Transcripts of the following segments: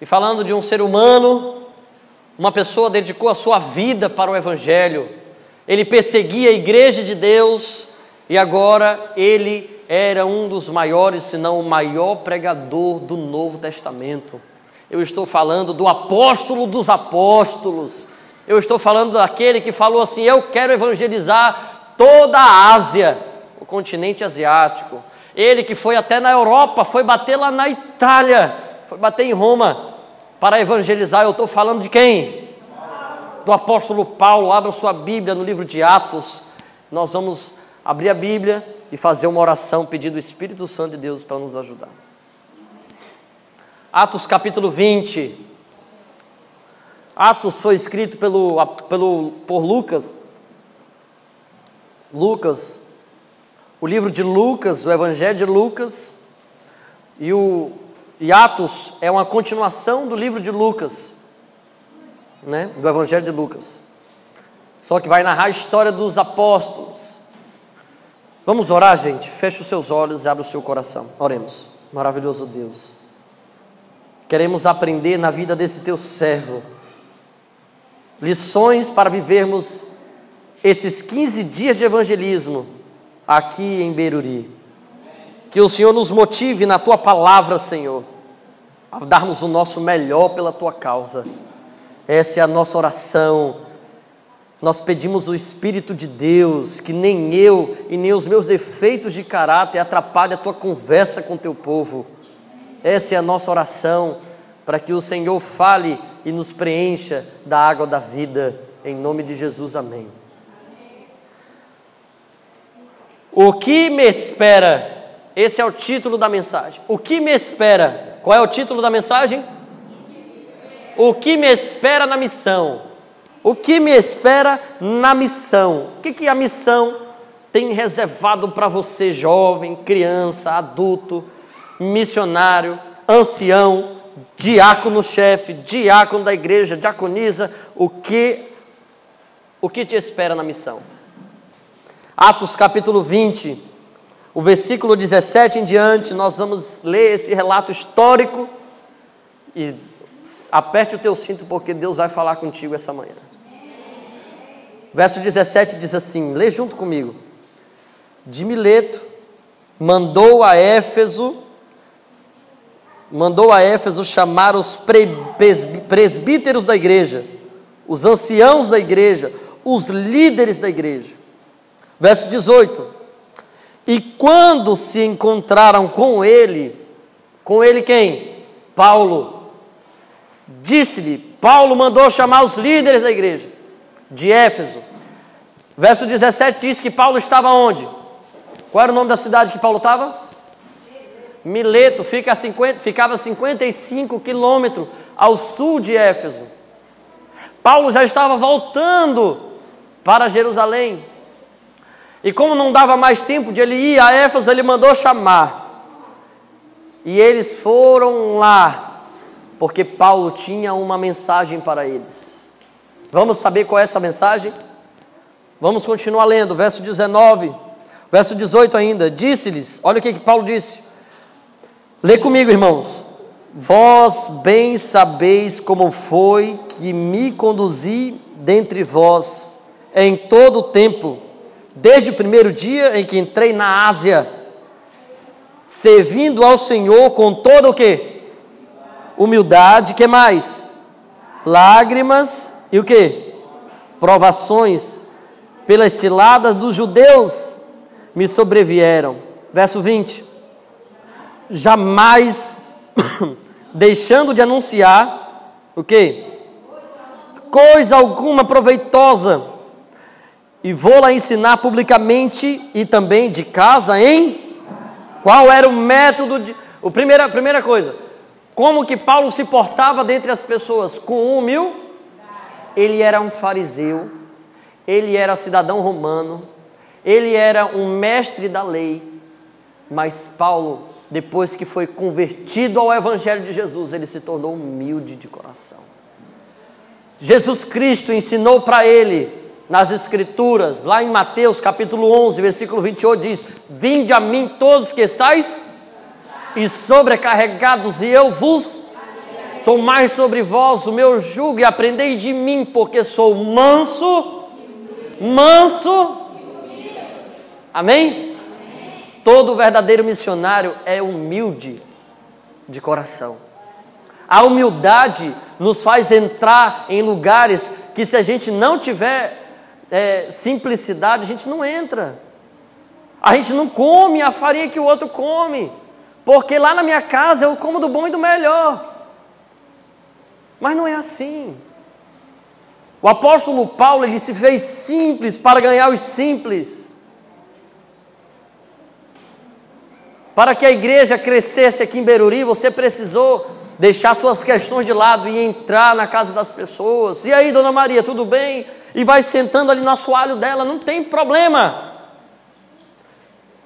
e falando de um ser humano, uma pessoa dedicou a sua vida para o Evangelho, ele perseguia a igreja de Deus e agora ele era um dos maiores, se não o maior pregador do Novo Testamento. Eu estou falando do apóstolo dos apóstolos. Eu estou falando daquele que falou assim: Eu quero evangelizar toda a Ásia, o continente asiático. Ele que foi até na Europa, foi bater lá na Itália, foi bater em Roma para evangelizar. Eu estou falando de quem? Do apóstolo Paulo. Abra sua Bíblia no livro de Atos. Nós vamos abrir a Bíblia e fazer uma oração pedindo o Espírito Santo de Deus para nos ajudar. Atos capítulo 20. Atos foi escrito pelo, pelo, por Lucas. Lucas, o livro de Lucas, o Evangelho de Lucas, e, o, e Atos é uma continuação do livro de Lucas, né, do Evangelho de Lucas. Só que vai narrar a história dos apóstolos. Vamos orar, gente? Feche os seus olhos e abre o seu coração. Oremos. Maravilhoso Deus. Queremos aprender na vida desse teu servo lições para vivermos esses 15 dias de evangelismo aqui em Beruri. Que o Senhor nos motive na tua palavra, Senhor, a darmos o nosso melhor pela tua causa. Essa é a nossa oração nós pedimos o Espírito de Deus, que nem eu e nem os meus defeitos de caráter atrapalhem a tua conversa com teu povo. Essa é a nossa oração, para que o Senhor fale e nos preencha da água da vida. Em nome de Jesus, amém. O que me espera? Esse é o título da mensagem. O que me espera? Qual é o título da mensagem? O que me espera na missão? O que me espera na missão? O que, que a missão tem reservado para você, jovem, criança, adulto, missionário, ancião, diácono-chefe, diácono da igreja, diaconisa? O que, o que te espera na missão? Atos capítulo 20, o versículo 17 em diante, nós vamos ler esse relato histórico e aperte o teu cinto porque Deus vai falar contigo essa manhã. Verso 17 diz assim: lê junto comigo. De Mileto mandou a Éfeso, mandou a Éfeso chamar os presbíteros da igreja, os anciãos da igreja, os líderes da igreja. Verso 18: E quando se encontraram com ele, com ele quem? Paulo. Disse-lhe: Paulo mandou chamar os líderes da igreja de Éfeso. Verso 17 diz que Paulo estava onde? Qual era o nome da cidade que Paulo estava? Mileto, fica a 50, ficava a 55 quilômetros ao sul de Éfeso. Paulo já estava voltando para Jerusalém. E como não dava mais tempo de ele ir a Éfeso, ele mandou chamar. E eles foram lá, porque Paulo tinha uma mensagem para eles. Vamos saber qual é essa mensagem? Vamos continuar lendo, verso 19, verso 18 ainda. Disse-lhes, olha o que, que Paulo disse. Lê comigo, irmãos. Vós bem sabeis como foi que me conduzi dentre vós em todo o tempo, desde o primeiro dia em que entrei na Ásia, servindo ao Senhor com toda o que? Humildade, que mais? Lágrimas e o que? Provações pelas ciladas dos judeus me sobrevieram. Verso 20. Jamais deixando de anunciar o que? Coisa alguma proveitosa. E vou lá ensinar publicamente e também de casa em qual era o método de. O primeira, primeira coisa, como que Paulo se portava dentre as pessoas? Com humildade ele era um fariseu, ele era cidadão romano, ele era um mestre da lei, mas Paulo, depois que foi convertido ao Evangelho de Jesus, ele se tornou humilde de coração. Jesus Cristo ensinou para ele, nas Escrituras, lá em Mateus capítulo 11, versículo 28, diz: Vinde a mim todos que estáis e sobrecarregados, e eu vos Tomai sobre vós o meu jugo e aprendei de mim, porque sou manso, manso. Amém? Todo verdadeiro missionário é humilde de coração. A humildade nos faz entrar em lugares que, se a gente não tiver é, simplicidade, a gente não entra. A gente não come a farinha que o outro come, porque lá na minha casa eu como do bom e do melhor. Mas não é assim. O apóstolo Paulo ele se fez simples para ganhar os simples. Para que a igreja crescesse aqui em Beruri, você precisou deixar suas questões de lado e entrar na casa das pessoas. E aí, dona Maria, tudo bem? E vai sentando ali no assoalho dela, não tem problema.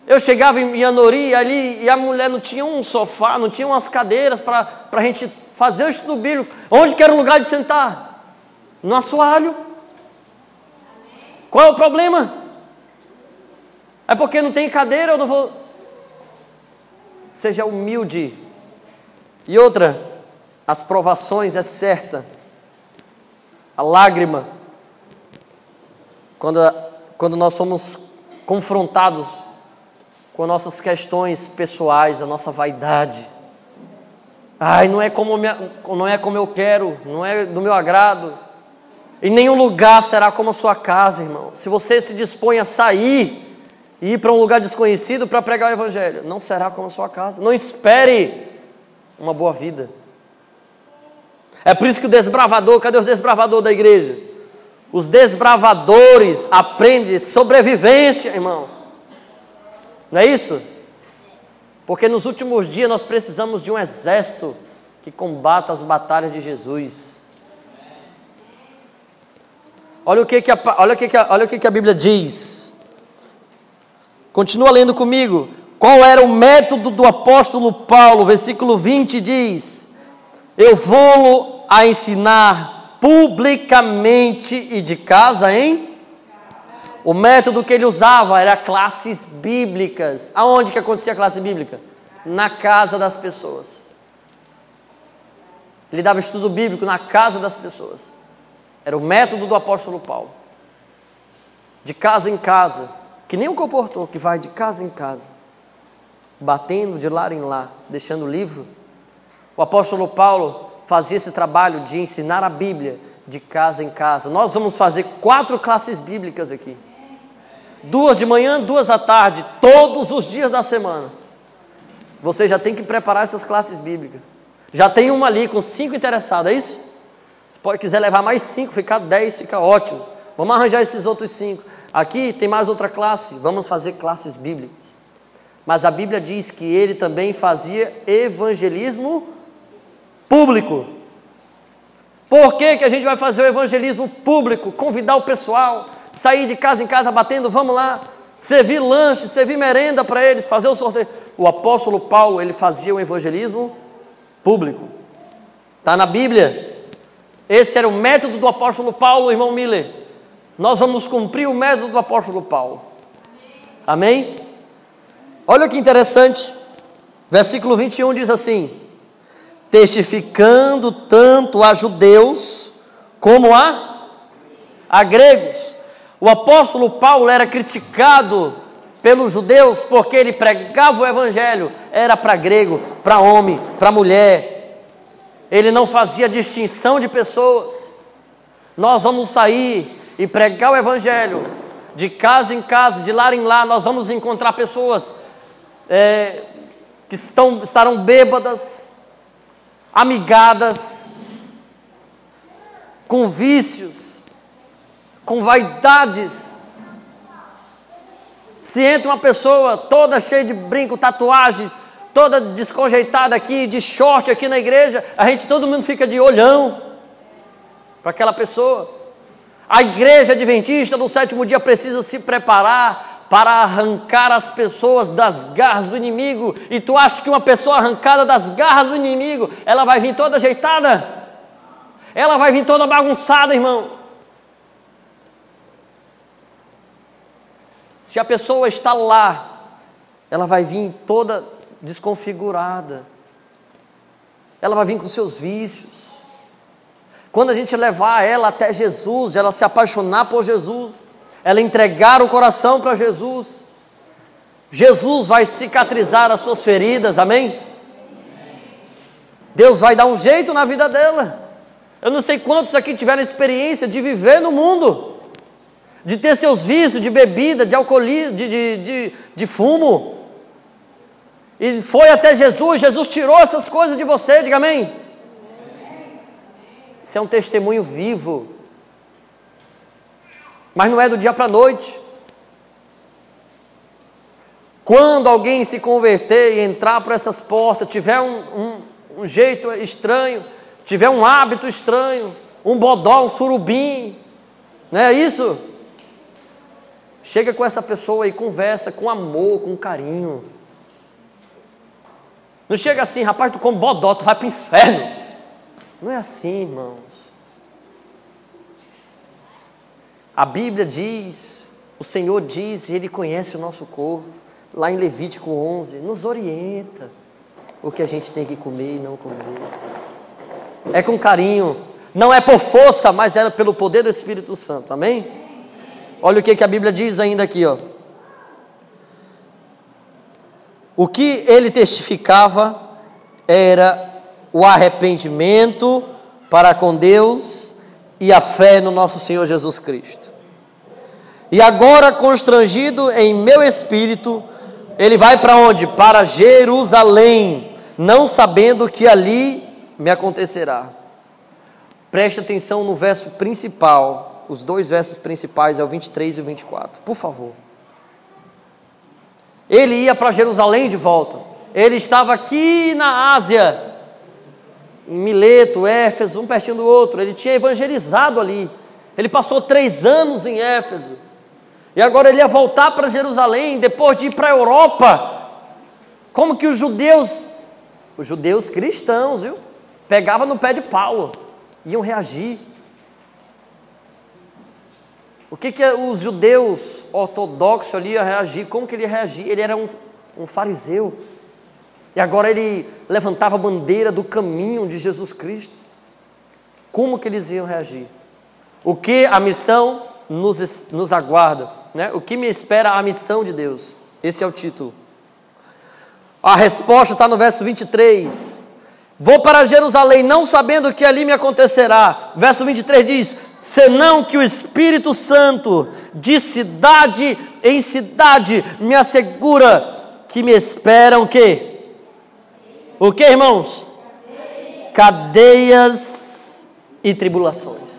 Eu chegava em Anori ali e a mulher não tinha um sofá, não tinha umas cadeiras para a gente fazer o estudo bíblico. Onde que era o lugar de sentar? No assoalho. Qual é o problema? É porque não tem cadeira, eu não vou. Seja humilde e outra, as provações é certa. A lágrima, quando, quando nós somos confrontados com nossas questões pessoais, a nossa vaidade. Ai, não é como, minha, não é como eu quero, não é do meu agrado. Em nenhum lugar será como a sua casa, irmão. Se você se dispõe a sair e ir para um lugar desconhecido para pregar o Evangelho, não será como a sua casa. Não espere uma boa vida. É por isso que o desbravador, cadê os desbravadores da igreja? Os desbravadores aprendem sobrevivência, irmão. Não é isso? Porque nos últimos dias nós precisamos de um exército que combata as batalhas de Jesus. Olha o que, que, a, olha o que, que, a, olha o que, que a Bíblia diz. Continua lendo comigo. Qual era o método do apóstolo Paulo? Versículo 20 diz: Eu vou a ensinar publicamente e de casa em. O método que ele usava era classes bíblicas. Aonde que acontecia a classe bíblica? Na casa das pessoas. Ele dava estudo bíblico na casa das pessoas. Era o método do apóstolo Paulo. De casa em casa. Que nem um comportou, que vai de casa em casa batendo de lá em lá, deixando o livro. O apóstolo Paulo fazia esse trabalho de ensinar a Bíblia de casa em casa. Nós vamos fazer quatro classes bíblicas aqui. Duas de manhã, duas à tarde, todos os dias da semana. Você já tem que preparar essas classes bíblicas. Já tem uma ali com cinco interessados, é isso? Se pode quiser levar mais cinco, ficar dez, fica ótimo. Vamos arranjar esses outros cinco. Aqui tem mais outra classe, vamos fazer classes bíblicas. Mas a Bíblia diz que ele também fazia evangelismo público. Por que, que a gente vai fazer o evangelismo público? Convidar o pessoal, sair de casa em casa batendo, vamos lá, servir lanche, servir merenda para eles, fazer o sorteio. O apóstolo Paulo, ele fazia o evangelismo público. Está na Bíblia. Esse era o método do apóstolo Paulo, irmão Miller. Nós vamos cumprir o método do apóstolo Paulo. Amém? Olha que interessante. Versículo 21 diz assim: testificando tanto a judeus como a, a gregos. O apóstolo Paulo era criticado pelos judeus porque ele pregava o evangelho, era para grego, para homem, para mulher. Ele não fazia distinção de pessoas. Nós vamos sair e pregar o evangelho de casa em casa, de lá em lá, nós vamos encontrar pessoas é, que estão, estarão bêbadas, amigadas, com vícios, com vaidades. Se entra uma pessoa toda cheia de brinco, tatuagem, toda desconjeitada aqui, de short aqui na igreja, a gente todo mundo fica de olhão para aquela pessoa. A igreja adventista no sétimo dia precisa se preparar para arrancar as pessoas das garras do inimigo. E tu acha que uma pessoa arrancada das garras do inimigo, ela vai vir toda ajeitada? Ela vai vir toda bagunçada, irmão. Se a pessoa está lá, ela vai vir toda desconfigurada. ela vai vir com seus vícios. Quando a gente levar ela até Jesus, ela se apaixonar por Jesus, ela entregar o coração para Jesus, Jesus vai cicatrizar as suas feridas, amém? Deus vai dar um jeito na vida dela. Eu não sei quantos aqui tiveram experiência de viver no mundo, de ter seus vícios de bebida, de alcoolismo, de, de, de, de fumo. E foi até Jesus, Jesus tirou essas coisas de você, diga amém. Isso é um testemunho vivo. Mas não é do dia para a noite. Quando alguém se converter e entrar por essas portas, tiver um, um, um jeito estranho, tiver um hábito estranho, um bodó, um surubim, não é isso? Chega com essa pessoa e conversa com amor, com carinho. Não chega assim, rapaz, tu come bodó, tu vai para o inferno. Não é assim, irmãos. A Bíblia diz, o Senhor diz, Ele conhece o nosso corpo. Lá em Levítico 11, nos orienta o que a gente tem que comer e não comer. É com carinho, não é por força, mas é pelo poder do Espírito Santo, amém? Olha o que, que a Bíblia diz ainda aqui, ó. O que ele testificava era o arrependimento para com Deus e a fé no nosso Senhor Jesus Cristo. E agora, constrangido em meu espírito, ele vai para onde? Para Jerusalém, não sabendo que ali me acontecerá. Preste atenção no verso principal, os dois versos principais, é o 23 e o 24, por favor. Ele ia para Jerusalém de volta. Ele estava aqui na Ásia, em Mileto, Éfeso, um pertinho do outro. Ele tinha evangelizado ali. Ele passou três anos em Éfeso. E agora ele ia voltar para Jerusalém, depois de ir para a Europa. Como que os judeus, os judeus cristãos, viu? Pegava no pé de Paulo, iam reagir. O que, que os judeus ortodoxos ali iam reagir? Como que ele ia reagir? Ele era um, um fariseu. E agora ele levantava a bandeira do caminho de Jesus Cristo. Como que eles iam reagir? O que a missão nos, nos aguarda? Né? O que me espera a missão de Deus? Esse é o título. A resposta está no verso 23. Vou para Jerusalém, não sabendo que ali me acontecerá. Verso 23 diz: Senão que o Espírito Santo, de cidade em cidade, me assegura que me esperam o quê? O que, irmãos? Cadeias e tribulações.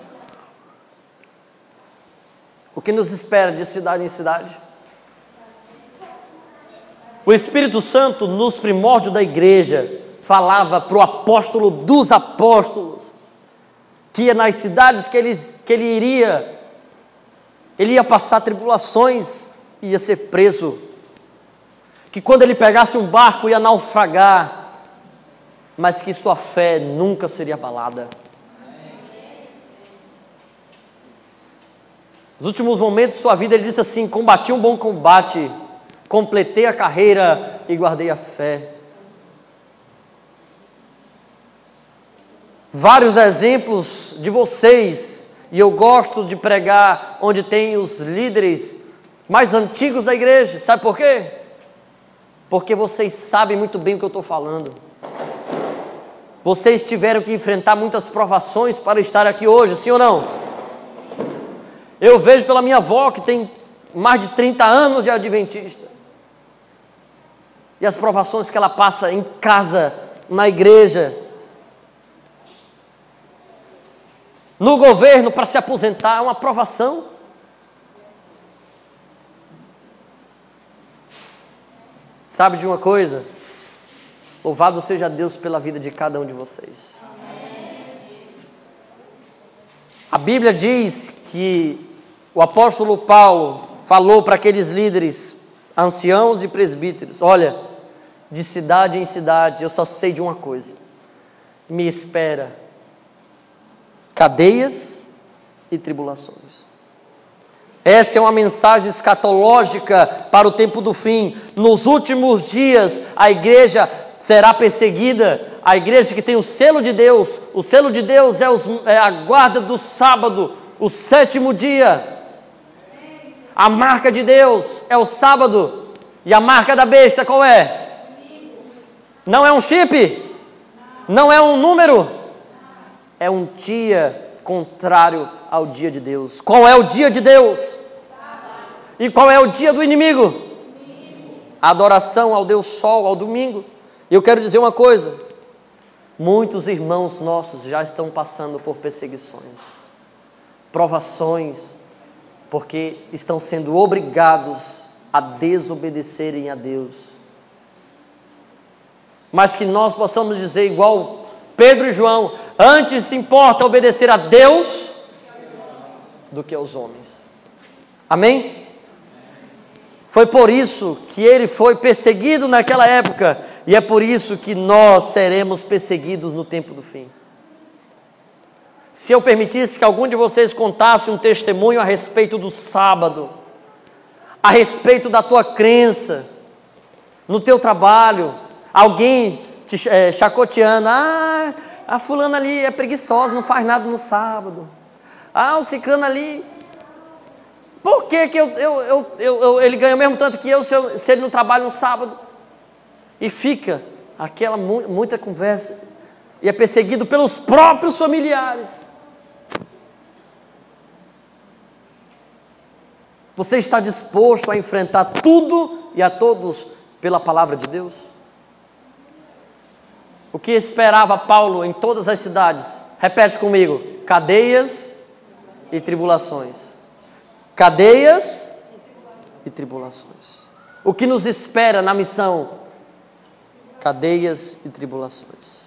O que nos espera de cidade em cidade? O Espírito Santo, nos primórdios da igreja, falava para o apóstolo dos apóstolos, que nas cidades que ele, que ele iria, ele ia passar tribulações, ia ser preso, que quando ele pegasse um barco ia naufragar, mas que sua fé nunca seria abalada. Nos últimos momentos de sua vida, ele disse assim: Combati um bom combate, completei a carreira e guardei a fé. vários exemplos de vocês, e eu gosto de pregar onde tem os líderes mais antigos da igreja. Sabe por quê? Porque vocês sabem muito bem o que eu estou falando. Vocês tiveram que enfrentar muitas provações para estar aqui hoje, sim ou não? Eu vejo pela minha avó que tem mais de 30 anos de adventista. E as provações que ela passa em casa, na igreja, no governo para se aposentar, é uma aprovação. Sabe de uma coisa? Louvado seja Deus pela vida de cada um de vocês. A Bíblia diz que o apóstolo Paulo falou para aqueles líderes, anciãos e presbíteros: Olha, de cidade em cidade, eu só sei de uma coisa: me espera cadeias e tribulações. Essa é uma mensagem escatológica para o tempo do fim. Nos últimos dias, a igreja será perseguida, a igreja que tem o selo de Deus. O selo de Deus é, os, é a guarda do sábado, o sétimo dia. A marca de Deus é o sábado. E a marca da besta qual é? Não é um chip? Não é um número? É um dia contrário ao dia de Deus. Qual é o dia de Deus? E qual é o dia do inimigo? A adoração ao Deus Sol, ao domingo. E eu quero dizer uma coisa: muitos irmãos nossos já estão passando por perseguições, provações, porque estão sendo obrigados a desobedecerem a Deus. Mas que nós possamos dizer, igual Pedro e João: antes importa obedecer a Deus do que aos homens. Amém? Foi por isso que ele foi perseguido naquela época, e é por isso que nós seremos perseguidos no tempo do fim. Se eu permitisse que algum de vocês contasse um testemunho a respeito do sábado, a respeito da tua crença, no teu trabalho, alguém te é, chacoteando, ah, a fulana ali é preguiçosa, não faz nada no sábado. Ah, o ciclano ali por que, que eu, eu, eu, ele ganha o mesmo tanto que eu se, se, ele não trabalha no sábado? E fica aquela mu muita conversa. E é perseguido pelos próprios familiares. Você está disposto a enfrentar tudo e a todos pela palavra de Deus? O que esperava Paulo em todas as cidades? Repete comigo: cadeias e tribulações cadeias e tribulações. O que nos espera na missão? Cadeias e tribulações.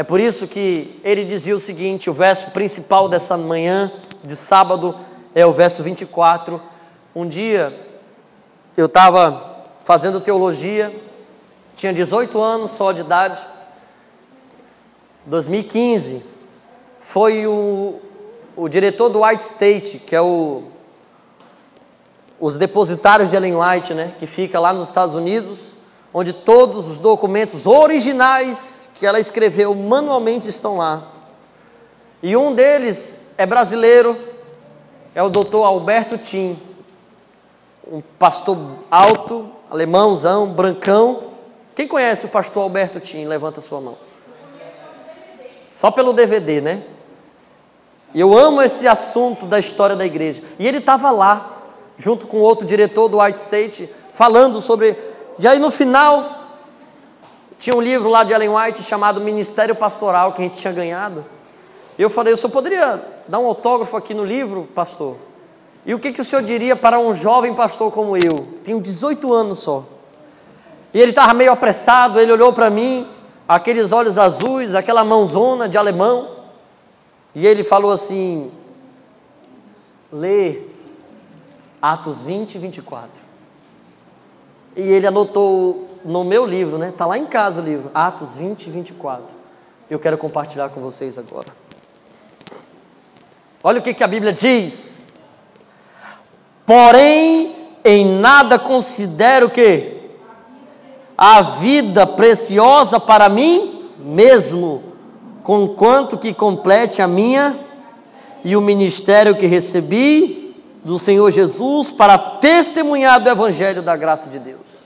É por isso que ele dizia o seguinte: o verso principal dessa manhã de sábado é o verso 24. Um dia eu estava fazendo teologia, tinha 18 anos só de idade. 2015 foi o, o diretor do White State, que é o, os depositários de Ellen White, né, que fica lá nos Estados Unidos, onde todos os documentos originais que ela escreveu manualmente estão lá. E um deles é brasileiro, é o doutor Alberto Tim, um pastor alto, alemãozão, brancão. Quem conhece o pastor Alberto Tim? Levanta sua mão. Só pelo DVD, né? Eu amo esse assunto da história da igreja. E ele estava lá, junto com outro diretor do White State, falando sobre. E aí no final, tinha um livro lá de Ellen White chamado Ministério Pastoral, que a gente tinha ganhado. Eu falei, eu só poderia dar um autógrafo aqui no livro, pastor? E o que, que o senhor diria para um jovem pastor como eu? Tenho 18 anos só. E ele estava meio apressado, ele olhou para mim, aqueles olhos azuis, aquela mãozona de alemão. E ele falou assim: lê Atos 20 e 24. E ele anotou no meu livro, né? Está lá em casa o livro, Atos 20 e 24. Eu quero compartilhar com vocês agora. Olha o que, que a Bíblia diz. Porém, em nada considero que a vida preciosa para mim mesmo conquanto que complete a minha e o ministério que recebi do Senhor Jesus para testemunhar do Evangelho da graça de Deus.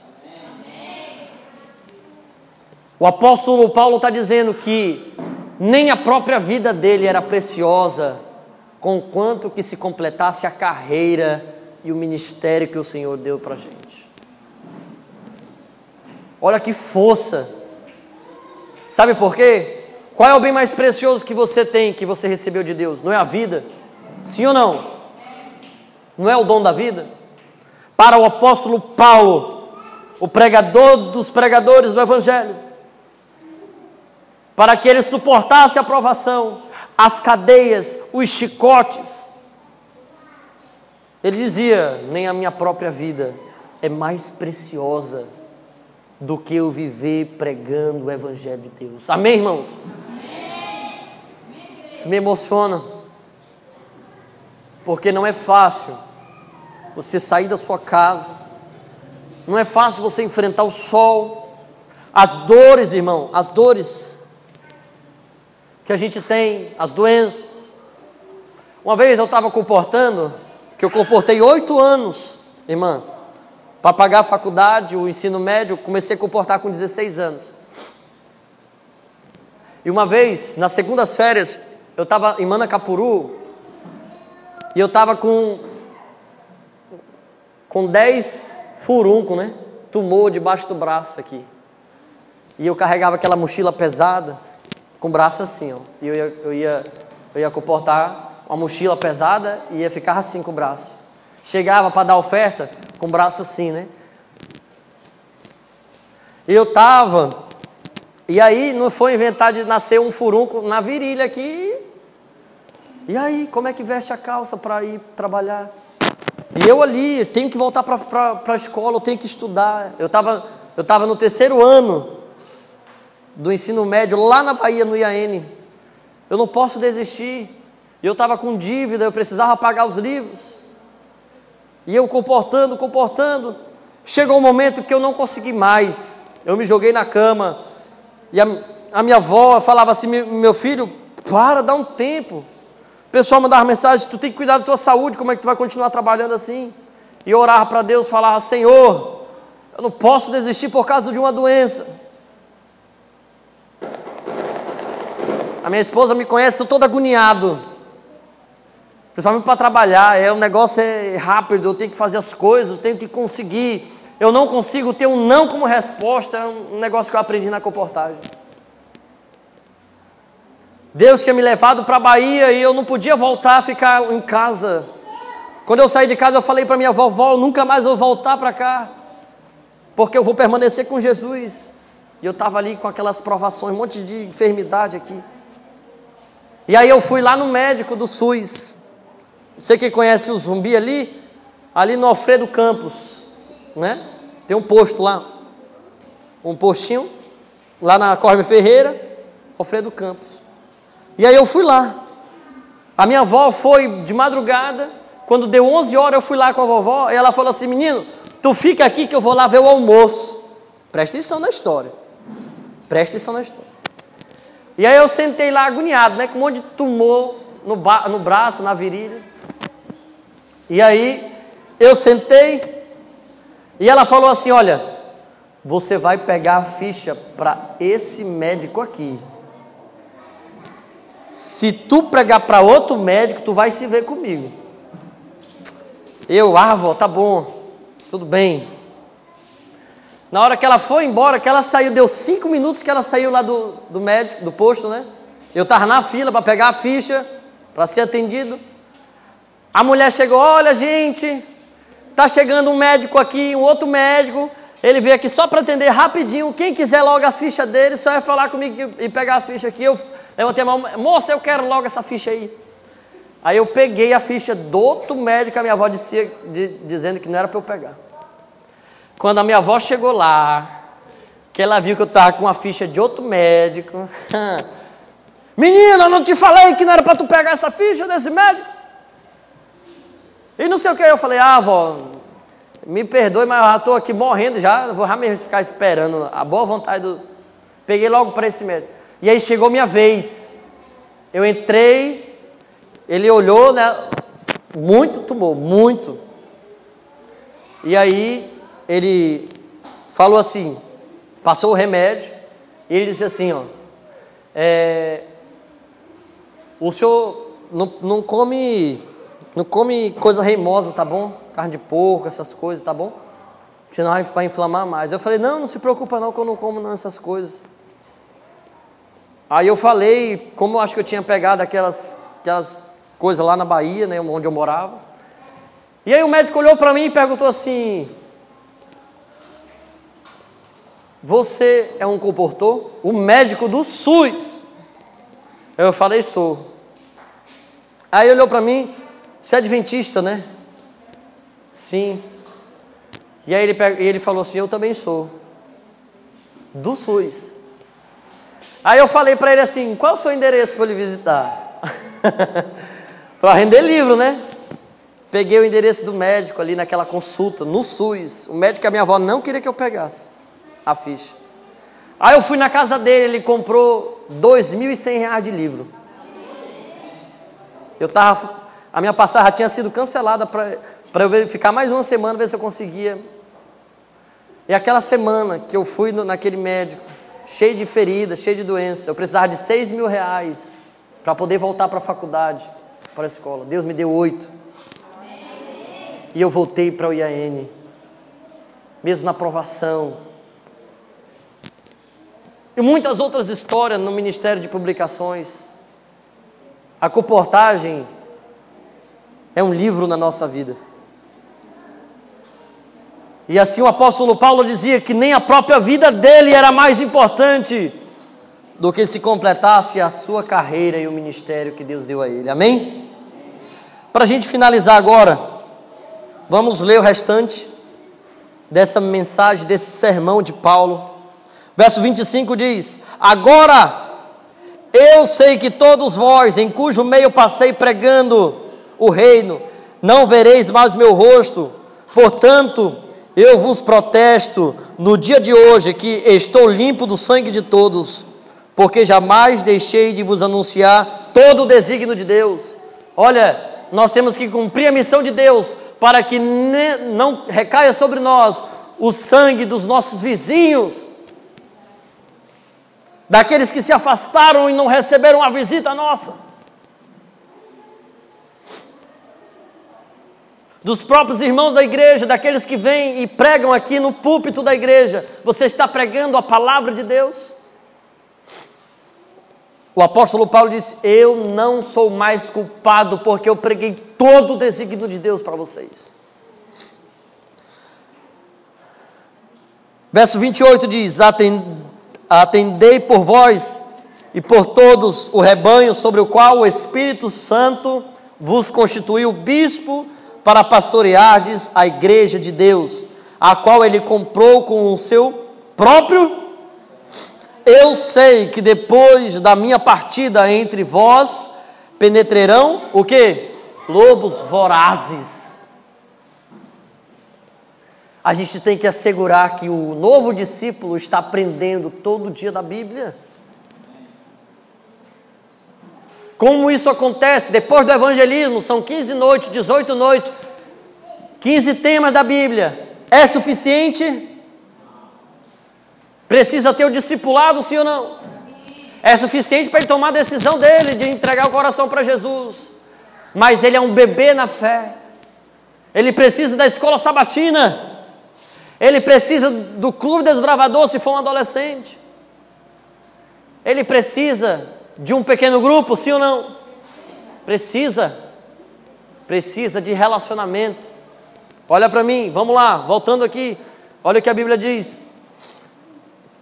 O apóstolo Paulo está dizendo que nem a própria vida dele era preciosa, conquanto que se completasse a carreira e o ministério que o Senhor deu para a gente. Olha que força! Sabe por quê? Qual é o bem mais precioso que você tem, que você recebeu de Deus? Não é a vida? Sim ou não? Não é o dom da vida? Para o apóstolo Paulo, o pregador dos pregadores do Evangelho, para que ele suportasse a provação, as cadeias, os chicotes, ele dizia: nem a minha própria vida é mais preciosa do que eu viver pregando o Evangelho de Deus. Amém, irmãos? Isso me emociona, porque não é fácil você sair da sua casa, não é fácil você enfrentar o sol, As dores, irmão, as dores que a gente tem, as doenças. Uma vez eu estava comportando, que eu comportei oito anos, irmã, para pagar a faculdade, o ensino médio, comecei a comportar com 16 anos. E uma vez, nas segundas férias, eu estava em Manacapuru e eu estava com com 10 furunco, né? Tumor debaixo do braço aqui. E eu carregava aquela mochila pesada com o braço assim, ó. E eu ia, eu ia, eu ia comportar uma mochila pesada e ia ficar assim com o braço. Chegava para dar oferta com o braço assim, né? E eu tava, e aí não foi inventar de nascer um furunco na virilha aqui. E aí, como é que veste a calça para ir trabalhar? E eu ali, tenho que voltar para a escola, eu tenho que estudar. Eu estava eu tava no terceiro ano do ensino médio, lá na Bahia, no IAN. Eu não posso desistir. Eu estava com dívida, eu precisava pagar os livros. E eu comportando, comportando. Chegou um momento que eu não consegui mais. Eu me joguei na cama. E a, a minha avó falava assim: meu filho, para, dá um tempo. O pessoal mandava mensagem: tu tem que cuidar da tua saúde, como é que tu vai continuar trabalhando assim? E eu orava para Deus, falava: Senhor, eu não posso desistir por causa de uma doença. A minha esposa me conhece, eu todo agoniado. Principalmente para trabalhar, é, o negócio é rápido, eu tenho que fazer as coisas, eu tenho que conseguir. Eu não consigo ter um não como resposta, é um negócio que eu aprendi na comportagem. Deus tinha me levado para a Bahia e eu não podia voltar a ficar em casa. Quando eu saí de casa, eu falei para minha vovó: nunca mais vou voltar para cá, porque eu vou permanecer com Jesus. E eu estava ali com aquelas provações, um monte de enfermidade aqui. E aí eu fui lá no médico do SUS. Você que conhece o zumbi ali, ali no Alfredo Campos, né? Tem um posto lá, um postinho, lá na Corme Ferreira, Alfredo Campos. E aí eu fui lá. A minha avó foi de madrugada, quando deu 11 horas eu fui lá com a vovó, e ela falou assim: Menino, tu fica aqui que eu vou lá ver o almoço. Presta atenção na história. Presta atenção na história. E aí eu sentei lá agoniado, né? Com um monte de tumor no, no braço, na virilha. E aí eu sentei e ela falou assim: Olha, você vai pegar a ficha para esse médico aqui. Se tu pregar para outro médico, tu vai se ver comigo. Eu, ah, tá bom, tudo bem. Na hora que ela foi embora, que ela saiu, deu cinco minutos que ela saiu lá do, do médico, do posto, né? Eu estava na fila para pegar a ficha, para ser atendido. A mulher chegou, olha gente, tá chegando um médico aqui, um outro médico, ele veio aqui só para atender rapidinho. Quem quiser logo as fichas dele, só é falar comigo e pegar as fichas aqui. Eu levantei a mão, moça, eu quero logo essa ficha aí. Aí eu peguei a ficha do outro médico, a minha avó dizia, de, dizendo que não era para eu pegar. Quando a minha avó chegou lá, que ela viu que eu estava com a ficha de outro médico. Menina, eu não te falei que não era para tu pegar essa ficha desse médico? E não sei o que, eu falei, ah, avó, me perdoe, mas eu já estou aqui morrendo já, vou já mesmo ficar esperando a boa vontade do. Peguei logo para esse médico. E aí chegou minha vez. Eu entrei, ele olhou, né? Muito tumor, muito. E aí ele falou assim, passou o remédio, e ele disse assim, ó, é, o senhor não, não come não come coisa reimosa, tá bom? Carne de porco, essas coisas, tá bom? Senão vai, vai inflamar mais. Eu falei, não, não se preocupa não que eu não como não essas coisas. Aí eu falei, como eu acho que eu tinha pegado aquelas, aquelas coisas lá na Bahia, né, onde eu morava. E aí o médico olhou para mim e perguntou assim: Você é um comportor? O médico do SUS. Eu falei, sou. Aí olhou para mim, você é adventista, né? Sim. E aí ele, ele falou assim: Eu também sou. Do SUS. Aí eu falei para ele assim: Qual é o seu endereço para ele visitar? para render livro, né? Peguei o endereço do médico ali naquela consulta, no SUS. O médico que a minha avó não queria que eu pegasse a ficha. Aí eu fui na casa dele, ele comprou R$ 2.100 de livro. Eu tava, a minha passagem tinha sido cancelada para eu ficar mais uma semana, ver se eu conseguia. E aquela semana que eu fui no, naquele médico, cheio de feridas, cheio de doença, eu precisava de 6 mil reais para poder voltar para a faculdade, para a escola. Deus me deu oito. E eu voltei para o IAN, mesmo na aprovação. E muitas outras histórias no Ministério de Publicações. A comportagem é um livro na nossa vida. E assim o apóstolo Paulo dizia que nem a própria vida dele era mais importante do que se completasse a sua carreira e o ministério que Deus deu a ele. Amém? Para a gente finalizar agora, vamos ler o restante dessa mensagem, desse sermão de Paulo. Verso 25 diz: Agora eu sei que todos vós, em cujo meio passei pregando o reino, não vereis mais meu rosto, portanto, eu vos protesto no dia de hoje que estou limpo do sangue de todos, porque jamais deixei de vos anunciar todo o desígnio de Deus. Olha, nós temos que cumprir a missão de Deus para que não recaia sobre nós o sangue dos nossos vizinhos, daqueles que se afastaram e não receberam a visita nossa, dos próprios irmãos da igreja, daqueles que vêm e pregam aqui no púlpito da igreja. Você está pregando a palavra de Deus? O apóstolo Paulo disse: Eu não sou mais culpado, porque eu preguei todo o desígnio de Deus para vocês. Verso 28 diz: Atendei por vós e por todos o rebanho sobre o qual o Espírito Santo vos constituiu bispo para pastoreardes a igreja de Deus, a qual ele comprou com o seu próprio. Eu sei que depois da minha partida entre vós penetrarão o que? Lobos vorazes a gente tem que assegurar que o novo discípulo está aprendendo todo dia da Bíblia. Como isso acontece? Depois do evangelismo, são 15 noites, 18 noites, 15 temas da Bíblia. É suficiente? Precisa ter o discipulado, sim ou não? É suficiente para ele tomar a decisão dele de entregar o coração para Jesus. Mas ele é um bebê na fé. Ele precisa da escola sabatina. Ele precisa do clube desbravador se for um adolescente. Ele precisa de um pequeno grupo, sim ou não? Precisa. Precisa de relacionamento. Olha para mim, vamos lá, voltando aqui. Olha o que a Bíblia diz.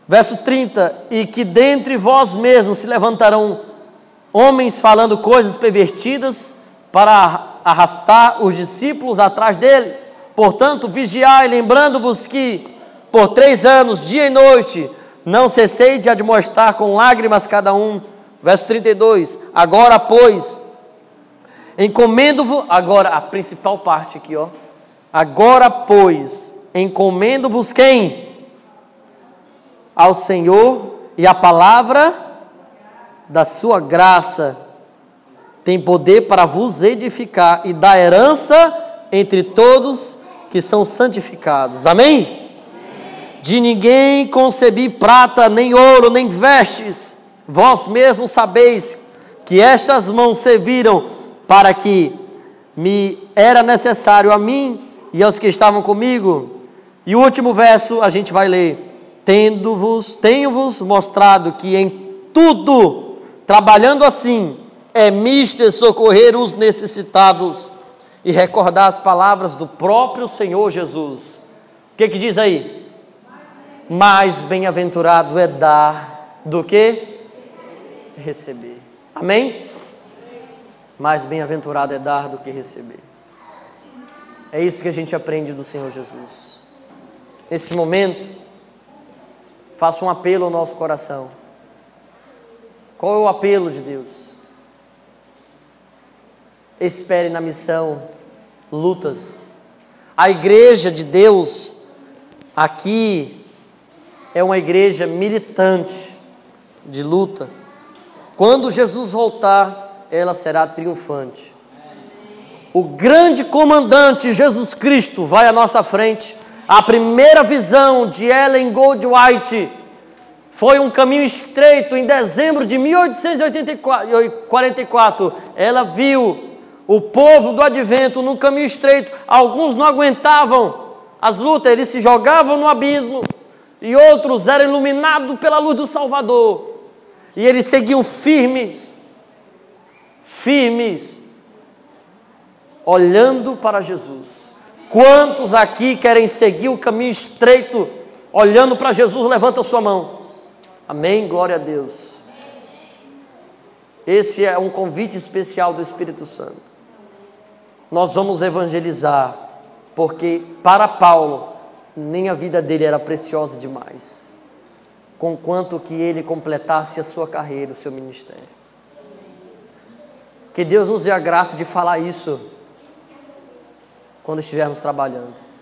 Verso 30: E que dentre vós mesmos se levantarão homens falando coisas pervertidas para arrastar os discípulos atrás deles. Portanto, vigiai, lembrando-vos que por três anos, dia e noite, não cessei de admoestar com lágrimas cada um. Verso 32. Agora, pois, encomendo-vos. Agora, a principal parte aqui, ó. Agora, pois, encomendo-vos quem? Ao Senhor e a palavra da sua graça tem poder para vos edificar e dar herança entre todos que são santificados. Amém? De ninguém concebi prata, nem ouro, nem vestes. Vós mesmos sabeis que estas mãos serviram para que me era necessário a mim e aos que estavam comigo. E o último verso a gente vai ler. Tendo-vos, tenho-vos mostrado que em tudo, trabalhando assim, é mister socorrer os necessitados e recordar as palavras do próprio Senhor Jesus. O que, que diz aí? Mais bem-aventurado é dar do que receber. Amém? Mais bem-aventurado é dar do que receber. É isso que a gente aprende do Senhor Jesus. Nesse momento, faço um apelo ao nosso coração. Qual é o apelo de Deus? Espere na missão, lutas. A igreja de Deus aqui é uma igreja militante, de luta. Quando Jesus voltar, ela será triunfante. O grande comandante Jesus Cristo vai à nossa frente. A primeira visão de Ellen Goldwhite foi um caminho estreito em dezembro de 1844. Ela viu o povo do advento num caminho estreito. Alguns não aguentavam as lutas, eles se jogavam no abismo, e outros eram iluminados pela luz do Salvador. E eles seguiam firmes, firmes, olhando para Jesus. Quantos aqui querem seguir o caminho estreito, olhando para Jesus? Levanta a sua mão. Amém, glória a Deus. Esse é um convite especial do Espírito Santo. Nós vamos evangelizar, porque para Paulo, nem a vida dele era preciosa demais conquanto que ele completasse a sua carreira, o seu ministério. Que Deus nos dê a graça de falar isso quando estivermos trabalhando.